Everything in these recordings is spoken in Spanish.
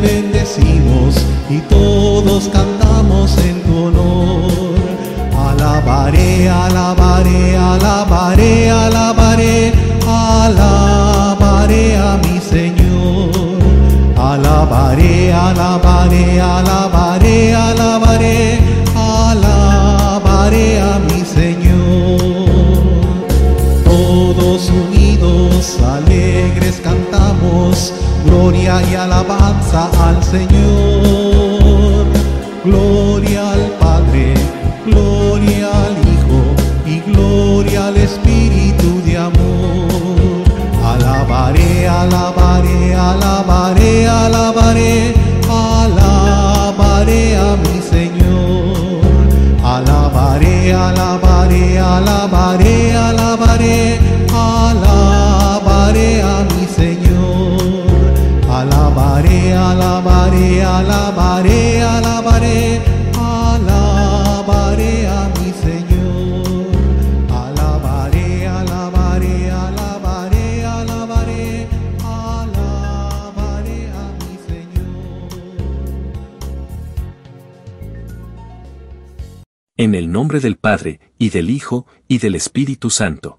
bendecimos y todos cantamos en tu honor. Alabaré, alabaré, alabaré, alabaré, alabaré a mi Señor. Alabaré, alabaré, alabaré, alabaré, y alabanza al Señor. Alabaré, alabaré, alabaré, a mi Señor. Alabaré, alabaré, alabaré, alabaré, alabaré a mi Señor. En el nombre del Padre, y del Hijo, y del Espíritu Santo.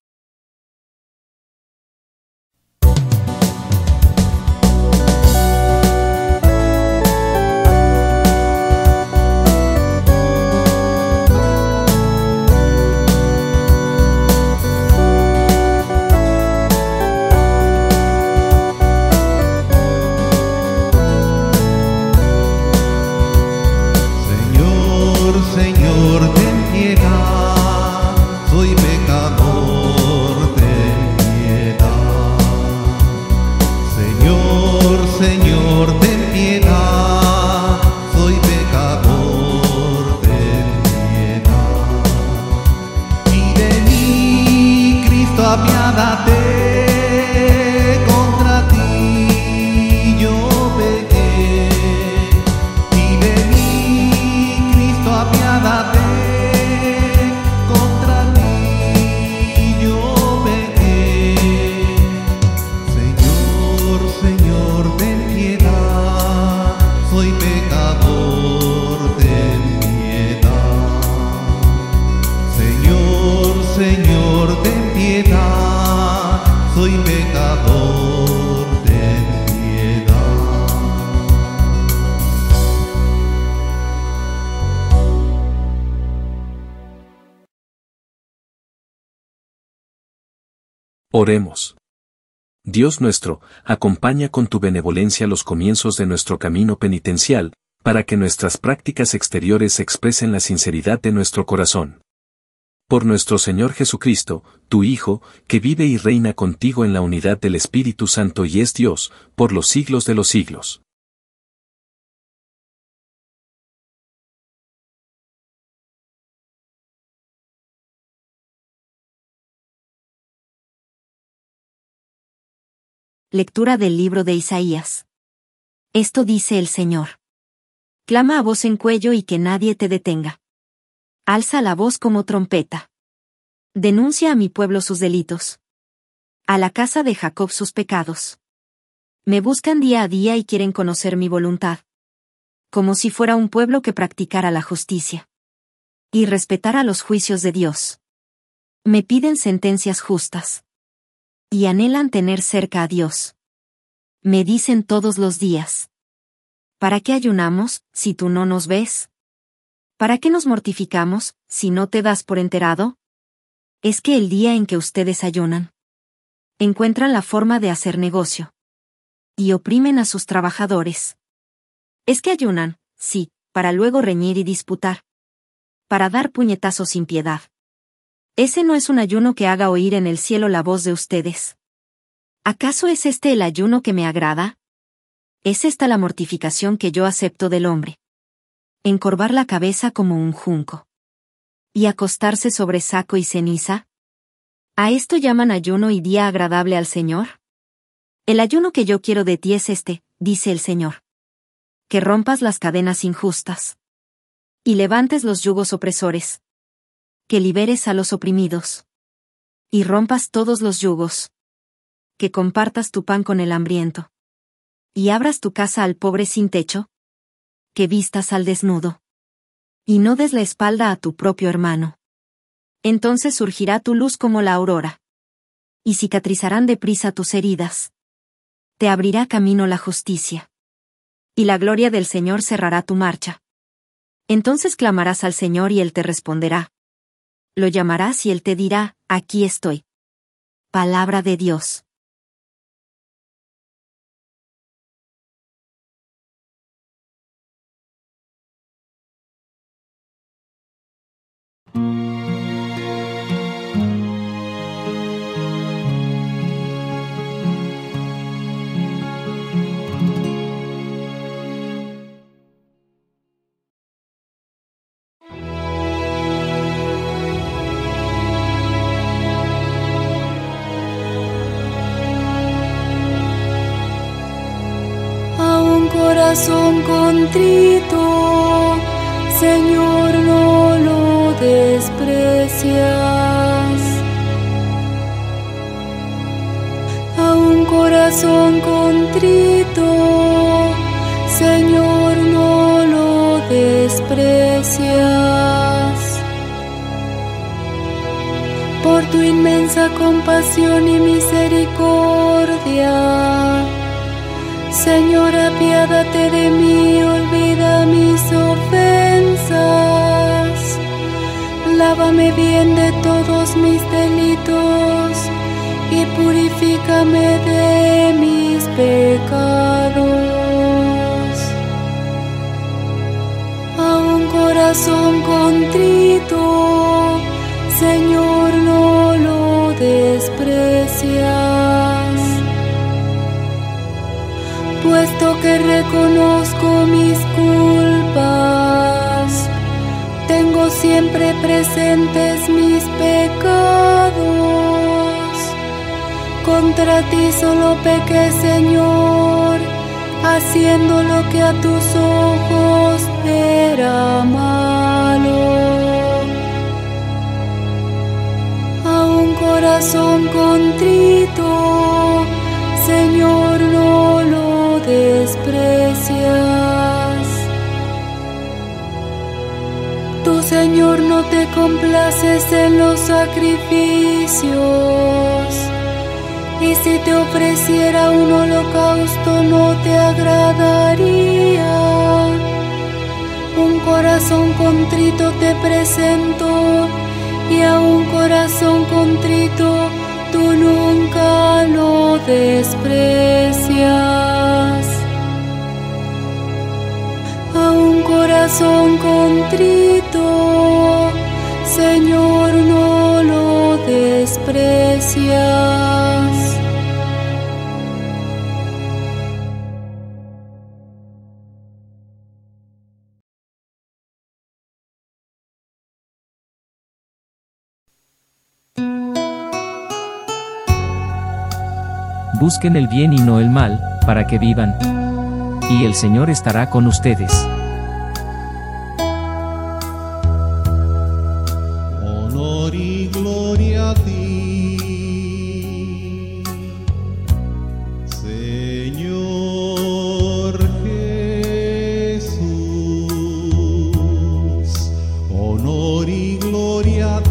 Oremos. Dios nuestro, acompaña con tu benevolencia los comienzos de nuestro camino penitencial, para que nuestras prácticas exteriores expresen la sinceridad de nuestro corazón. Por nuestro Señor Jesucristo, tu Hijo, que vive y reina contigo en la unidad del Espíritu Santo y es Dios, por los siglos de los siglos. Lectura del libro de Isaías. Esto dice el Señor. Clama a voz en cuello y que nadie te detenga. Alza la voz como trompeta. Denuncia a mi pueblo sus delitos. A la casa de Jacob sus pecados. Me buscan día a día y quieren conocer mi voluntad. Como si fuera un pueblo que practicara la justicia. Y respetara los juicios de Dios. Me piden sentencias justas. Y anhelan tener cerca a Dios. Me dicen todos los días. ¿Para qué ayunamos, si tú no nos ves? ¿Para qué nos mortificamos, si no te das por enterado? Es que el día en que ustedes ayunan, encuentran la forma de hacer negocio. Y oprimen a sus trabajadores. Es que ayunan, sí, para luego reñir y disputar. Para dar puñetazos sin piedad. Ese no es un ayuno que haga oír en el cielo la voz de ustedes. ¿Acaso es este el ayuno que me agrada? ¿Es esta la mortificación que yo acepto del hombre? Encorvar la cabeza como un junco. ¿Y acostarse sobre saco y ceniza? ¿A esto llaman ayuno y día agradable al Señor? El ayuno que yo quiero de ti es este, dice el Señor. Que rompas las cadenas injustas. Y levantes los yugos opresores que liberes a los oprimidos. Y rompas todos los yugos. Que compartas tu pan con el hambriento. Y abras tu casa al pobre sin techo. Que vistas al desnudo. Y no des la espalda a tu propio hermano. Entonces surgirá tu luz como la aurora. Y cicatrizarán deprisa tus heridas. Te abrirá camino la justicia. Y la gloria del Señor cerrará tu marcha. Entonces clamarás al Señor y Él te responderá lo llamarás y él te dirá, aquí estoy. Palabra de Dios. Corazón contrito, Señor, no lo desprecias. A un corazón contrito, Señor, no lo desprecias. Por tu inmensa compasión y misericordia Señor, apiádate de mí, olvida mis ofensas. Lávame bien de todos mis delitos y purifícame de mis pecados. A un corazón contrito, Señor, no lo desprecias reconozco mis culpas, tengo siempre presentes mis pecados. Contra ti solo pequé, Señor, haciendo lo que a tus ojos era malo. A un corazón contrito, te complaces en los sacrificios. Y si te ofreciera un holocausto no te agradaría. Un corazón contrito te presento y a un corazón contrito tú nunca lo desprecias. A un corazón contrito, Busquen el bien y no el mal, para que vivan. y el Señor estará con ustedes. Gloria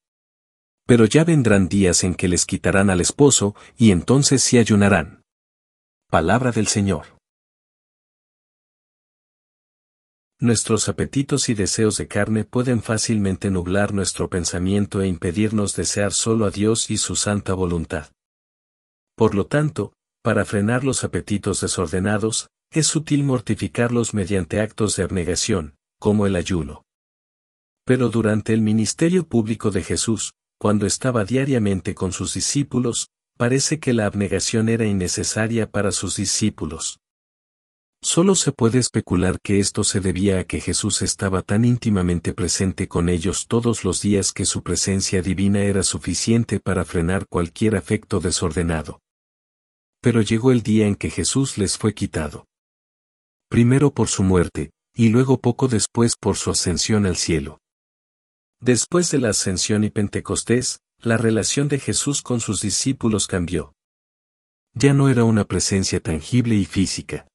Pero ya vendrán días en que les quitarán al esposo, y entonces sí ayunarán. Palabra del Señor. Nuestros apetitos y deseos de carne pueden fácilmente nublar nuestro pensamiento e impedirnos desear solo a Dios y su santa voluntad. Por lo tanto, para frenar los apetitos desordenados, es útil mortificarlos mediante actos de abnegación, como el ayuno. Pero durante el ministerio público de Jesús, cuando estaba diariamente con sus discípulos, parece que la abnegación era innecesaria para sus discípulos. Solo se puede especular que esto se debía a que Jesús estaba tan íntimamente presente con ellos todos los días que su presencia divina era suficiente para frenar cualquier afecto desordenado. Pero llegó el día en que Jesús les fue quitado. Primero por su muerte, y luego poco después por su ascensión al cielo. Después de la ascensión y Pentecostés, la relación de Jesús con sus discípulos cambió. Ya no era una presencia tangible y física.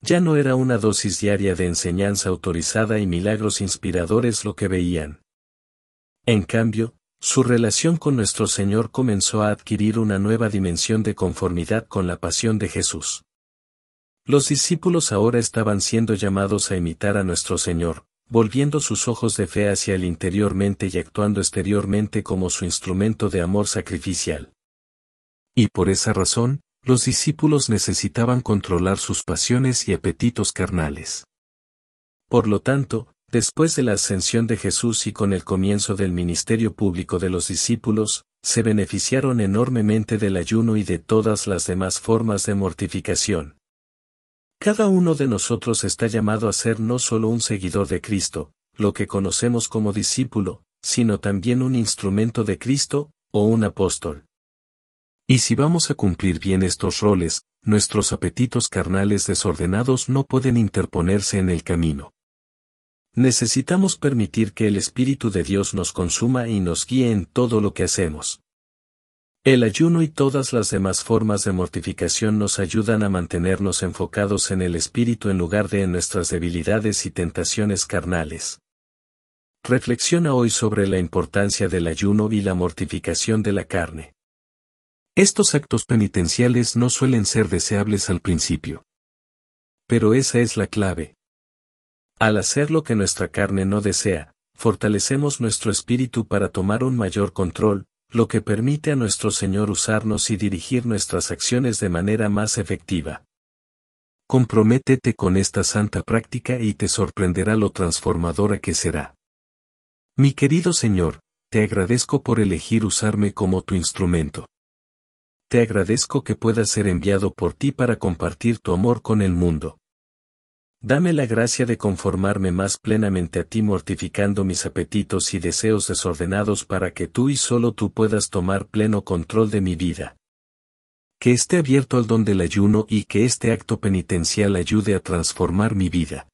Ya no era una dosis diaria de enseñanza autorizada y milagros inspiradores lo que veían. En cambio, su relación con nuestro Señor comenzó a adquirir una nueva dimensión de conformidad con la pasión de Jesús. Los discípulos ahora estaban siendo llamados a imitar a nuestro Señor, volviendo sus ojos de fe hacia el interiormente y actuando exteriormente como su instrumento de amor sacrificial. Y por esa razón, los discípulos necesitaban controlar sus pasiones y apetitos carnales. Por lo tanto, después de la ascensión de Jesús y con el comienzo del ministerio público de los discípulos, se beneficiaron enormemente del ayuno y de todas las demás formas de mortificación. Cada uno de nosotros está llamado a ser no solo un seguidor de Cristo, lo que conocemos como discípulo, sino también un instrumento de Cristo, o un apóstol. Y si vamos a cumplir bien estos roles, nuestros apetitos carnales desordenados no pueden interponerse en el camino. Necesitamos permitir que el Espíritu de Dios nos consuma y nos guíe en todo lo que hacemos. El ayuno y todas las demás formas de mortificación nos ayudan a mantenernos enfocados en el Espíritu en lugar de en nuestras debilidades y tentaciones carnales. Reflexiona hoy sobre la importancia del ayuno y la mortificación de la carne. Estos actos penitenciales no suelen ser deseables al principio. Pero esa es la clave. Al hacer lo que nuestra carne no desea, fortalecemos nuestro espíritu para tomar un mayor control, lo que permite a nuestro Señor usarnos y dirigir nuestras acciones de manera más efectiva. Comprométete con esta santa práctica y te sorprenderá lo transformadora que será. Mi querido Señor, te agradezco por elegir usarme como tu instrumento. Te agradezco que pueda ser enviado por ti para compartir tu amor con el mundo. Dame la gracia de conformarme más plenamente a ti mortificando mis apetitos y deseos desordenados para que tú y solo tú puedas tomar pleno control de mi vida. Que esté abierto al don del ayuno y que este acto penitencial ayude a transformar mi vida.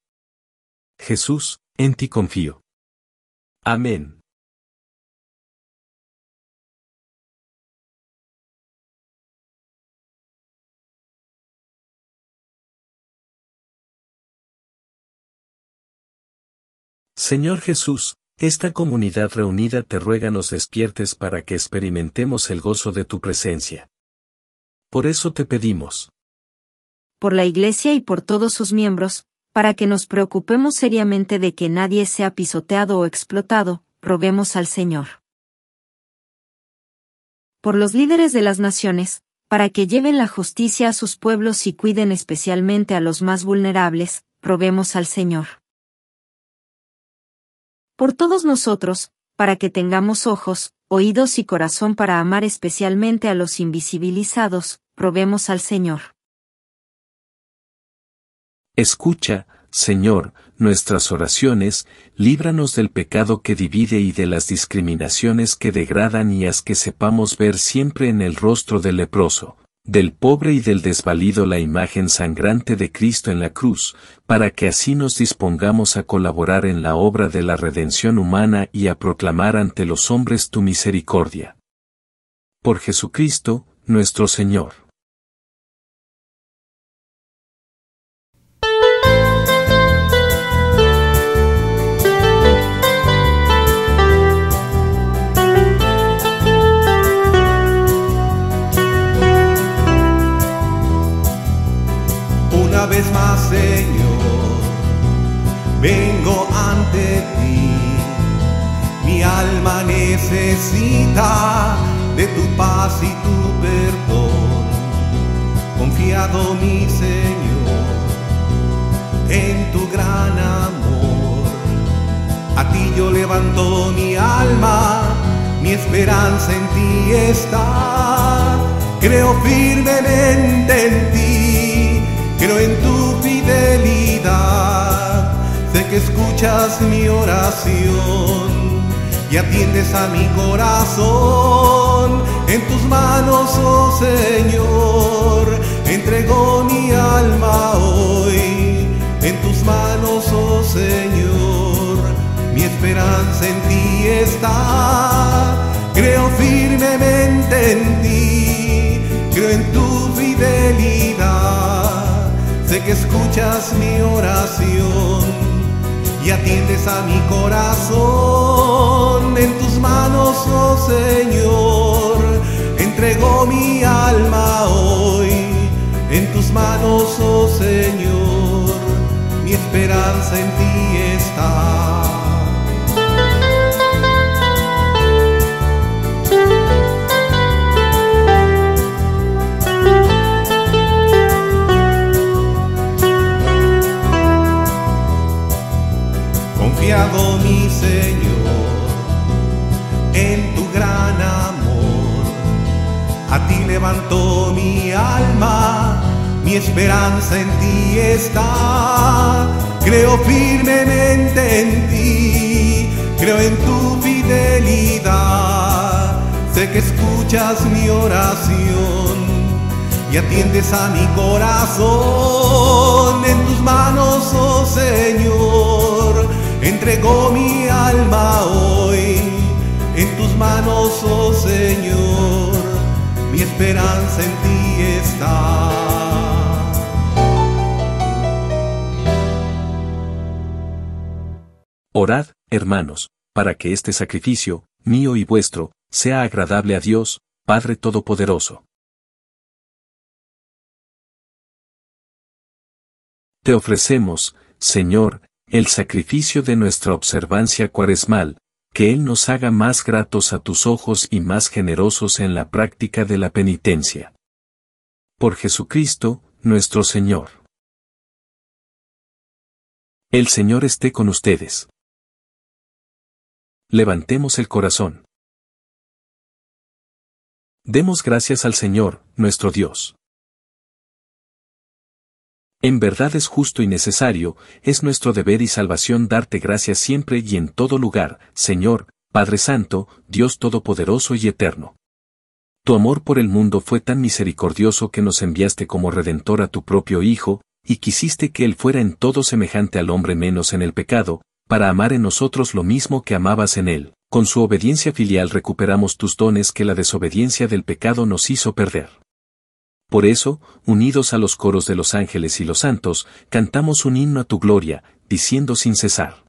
Jesús, en ti confío. Amén. Señor Jesús, esta comunidad reunida te ruega nos despiertes para que experimentemos el gozo de tu presencia. Por eso te pedimos. Por la Iglesia y por todos sus miembros, para que nos preocupemos seriamente de que nadie sea pisoteado o explotado, roguemos al Señor. Por los líderes de las naciones, para que lleven la justicia a sus pueblos y cuiden especialmente a los más vulnerables, roguemos al Señor. Por todos nosotros, para que tengamos ojos, oídos y corazón para amar especialmente a los invisibilizados, roguemos al Señor. Escucha, Señor, nuestras oraciones, líbranos del pecado que divide y de las discriminaciones que degradan y haz que sepamos ver siempre en el rostro del leproso, del pobre y del desvalido la imagen sangrante de Cristo en la cruz, para que así nos dispongamos a colaborar en la obra de la redención humana y a proclamar ante los hombres tu misericordia. Por Jesucristo, nuestro Señor. Necesita de tu paz y tu perdón. Confiado, mi Señor, en tu gran amor. A ti yo levanto mi alma, mi esperanza en ti está. Creo firmemente en ti, creo en tu fidelidad. Sé que escuchas mi oración y atiendes a mi corazón. En tus manos, oh Señor, entrego mi alma hoy. En tus manos, oh Señor, mi esperanza en ti está. Creo firmemente en ti, creo en tu fidelidad. Sé que escuchas mi oración y atiendes a mi corazón. En tus manos, oh Señor, entrego mi alma hoy. En tus manos, oh Señor, mi esperanza en ti está. Mi Señor en tu gran amor, a ti levanto mi alma, mi esperanza en ti está. Creo firmemente en ti, creo en tu fidelidad. Sé que escuchas mi oración y atiendes a mi corazón. En tus manos, oh Señor, entrego mi alma hoy. En tus manos, oh Señor, mi esperanza en ti está. Orad, hermanos, para que este sacrificio, mío y vuestro, sea agradable a Dios, Padre Todopoderoso. Te ofrecemos, Señor, el sacrificio de nuestra observancia cuaresmal, que Él nos haga más gratos a tus ojos y más generosos en la práctica de la penitencia. Por Jesucristo, nuestro Señor. El Señor esté con ustedes. Levantemos el corazón. Demos gracias al Señor, nuestro Dios. En verdad es justo y necesario, es nuestro deber y salvación darte gracias siempre y en todo lugar, Señor, Padre Santo, Dios Todopoderoso y Eterno. Tu amor por el mundo fue tan misericordioso que nos enviaste como Redentor a tu propio Hijo, y quisiste que Él fuera en todo semejante al hombre menos en el pecado, para amar en nosotros lo mismo que amabas en Él. Con su obediencia filial recuperamos tus dones que la desobediencia del pecado nos hizo perder. Por eso, unidos a los coros de los ángeles y los santos, cantamos un himno a tu gloria, diciendo sin cesar.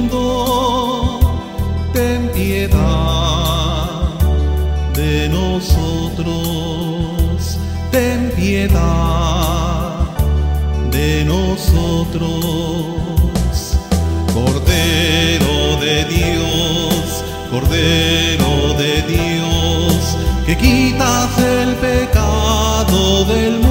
de nosotros. Cordero de Dios, Cordero de Dios, que quitas el pecado del mundo.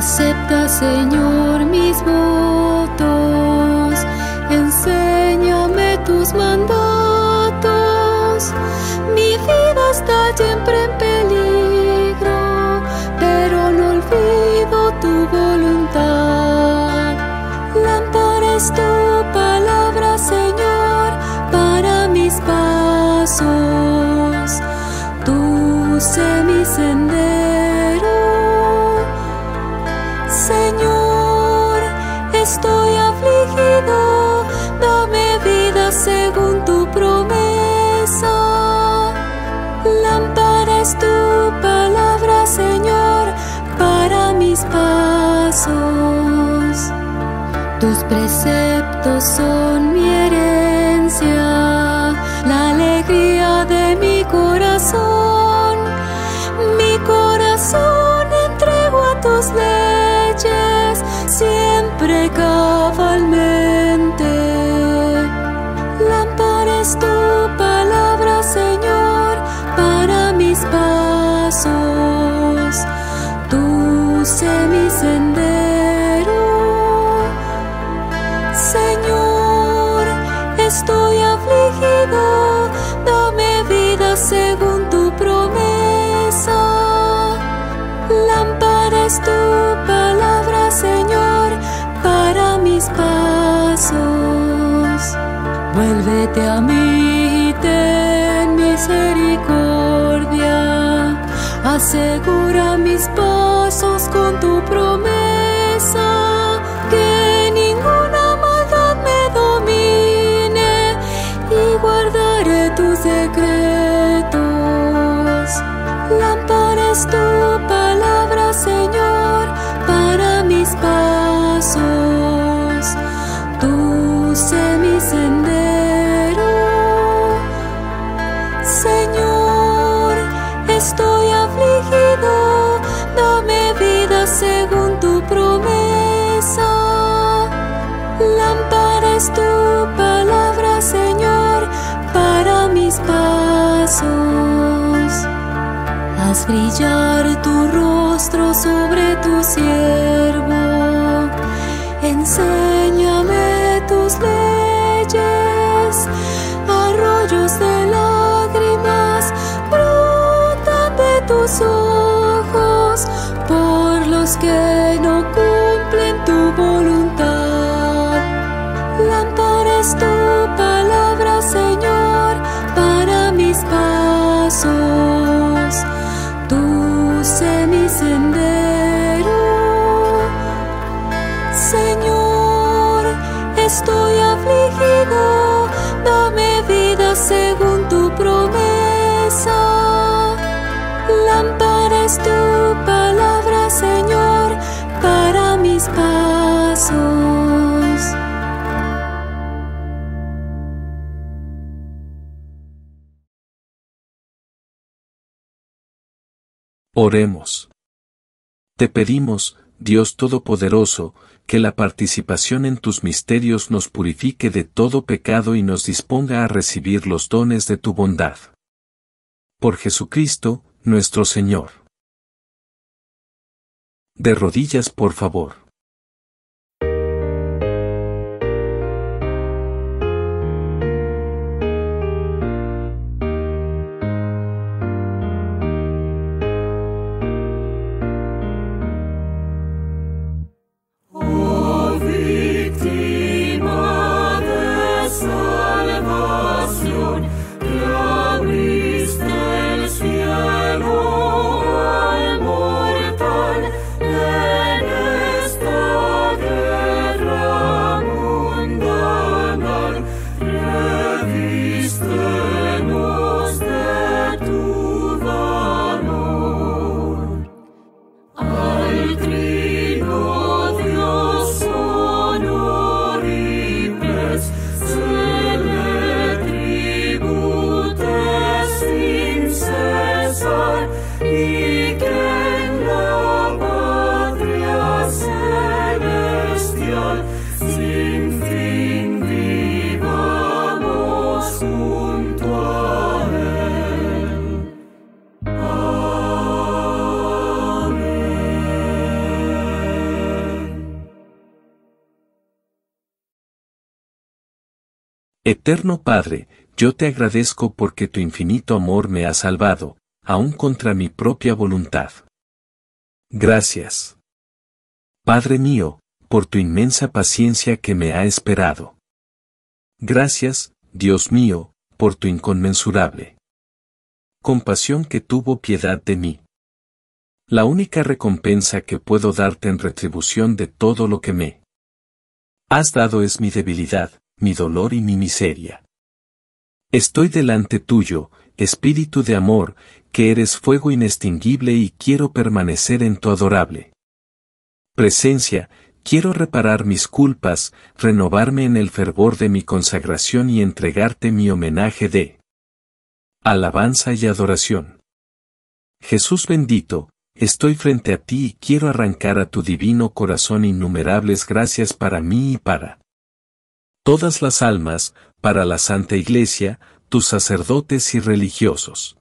Acepta, Señor, mis votos. Enséñame tus mandatos. Tus preceptos son mi herencia, la alegría de mi corazón. A mí y ten misericordia. Asegura Haz brillar tu rostro sobre tu siervo. Enséñame tus leyes. Arroyos de lágrimas brotan de tus ojos por los que Oremos. Te pedimos, Dios Todopoderoso, que la participación en tus misterios nos purifique de todo pecado y nos disponga a recibir los dones de tu bondad. Por Jesucristo, nuestro Señor. De rodillas, por favor. Eterno Padre, yo te agradezco porque tu infinito amor me ha salvado, aun contra mi propia voluntad. Gracias. Padre mío, por tu inmensa paciencia que me ha esperado. Gracias, Dios mío, por tu inconmensurable compasión que tuvo piedad de mí. La única recompensa que puedo darte en retribución de todo lo que me has dado es mi debilidad, mi dolor y mi miseria. Estoy delante tuyo, Espíritu de amor, que eres fuego inextinguible y quiero permanecer en tu adorable presencia, quiero reparar mis culpas, renovarme en el fervor de mi consagración y entregarte mi homenaje de alabanza y adoración. Jesús bendito, estoy frente a ti y quiero arrancar a tu divino corazón innumerables gracias para mí y para todas las almas, para la Santa Iglesia, tus sacerdotes y religiosos.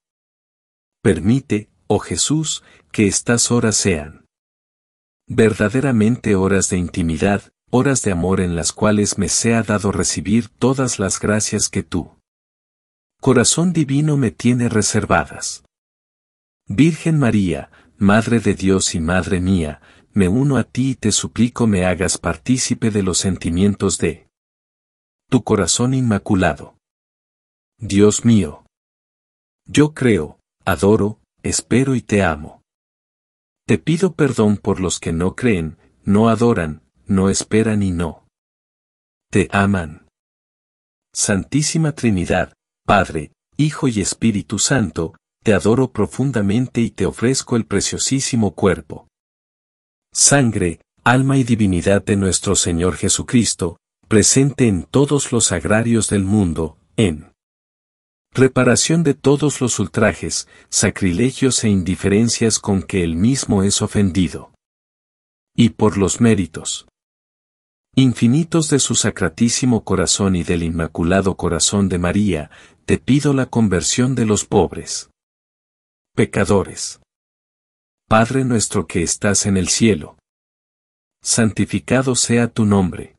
Permite, oh Jesús, que estas horas sean verdaderamente horas de intimidad, horas de amor en las cuales me sea dado recibir todas las gracias que tú, corazón divino, me tiene reservadas. Virgen María, Madre de Dios y Madre mía, me uno a ti y te suplico me hagas partícipe de los sentimientos de tu corazón inmaculado. Dios mío. Yo creo, adoro, espero y te amo. Te pido perdón por los que no creen, no adoran, no esperan y no te aman. Santísima Trinidad, Padre, Hijo y Espíritu Santo, te adoro profundamente y te ofrezco el preciosísimo cuerpo, sangre, alma y divinidad de nuestro Señor Jesucristo, presente en todos los agrarios del mundo, en reparación de todos los ultrajes, sacrilegios e indiferencias con que él mismo es ofendido. Y por los méritos infinitos de su sacratísimo corazón y del inmaculado corazón de María, te pido la conversión de los pobres. Pecadores. Padre nuestro que estás en el cielo. Santificado sea tu nombre.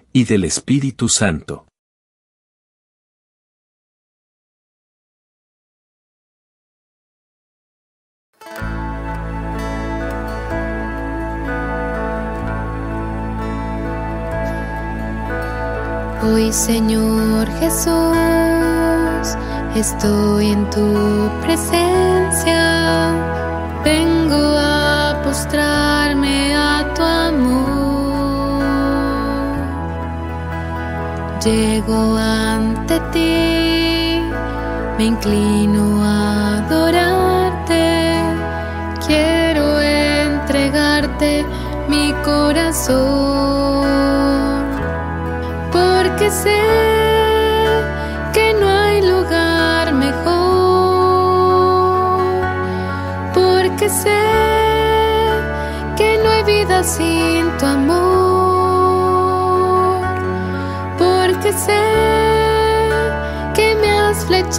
y del Espíritu Santo. Hoy Señor Jesús, estoy en tu presencia, vengo a postrar Llego ante ti, me inclino a adorarte, quiero entregarte mi corazón, porque sé que no hay lugar mejor, porque sé que no hay vida sin tu amor,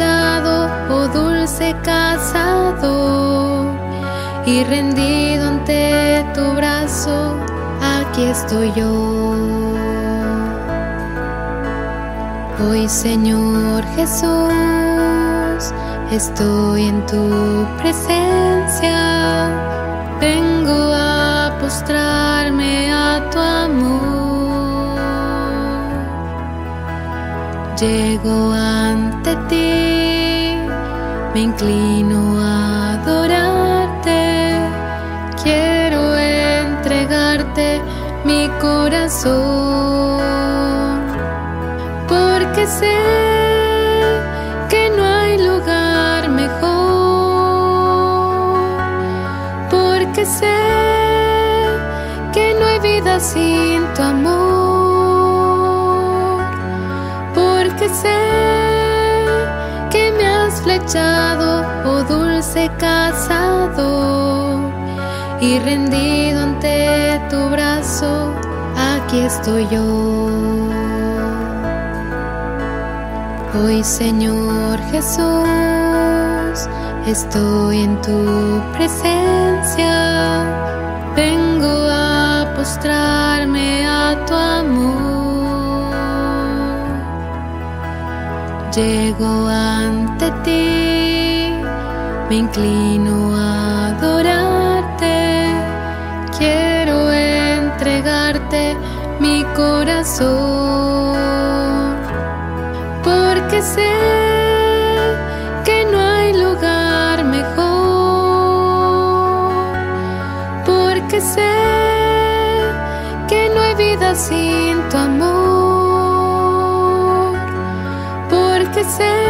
oh dulce cazador, y rendido ante tu brazo, aquí estoy yo. Hoy Señor Jesús, estoy en tu presencia, vengo a postrarme a tu amor. Llego ante ti, me inclino a adorarte, quiero entregarte mi corazón, porque sé que no hay lugar mejor, porque sé que no hay vida sin tu amor, dulce cazador, y rendido ante tu brazo, aquí estoy yo. Hoy Señor Jesús, estoy en tu presencia, vengo a postrarme a tu amor. Llego ante ti, me inclino a adorarte, quiero entregarte mi corazón, porque sé que no hay lugar mejor, porque sé que no hay vida sin tu amor, porque sé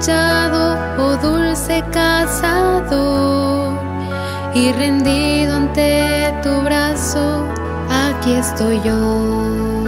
has flechado, oh dulce cazador, y rendido ante tu brazo, aquí estoy yo.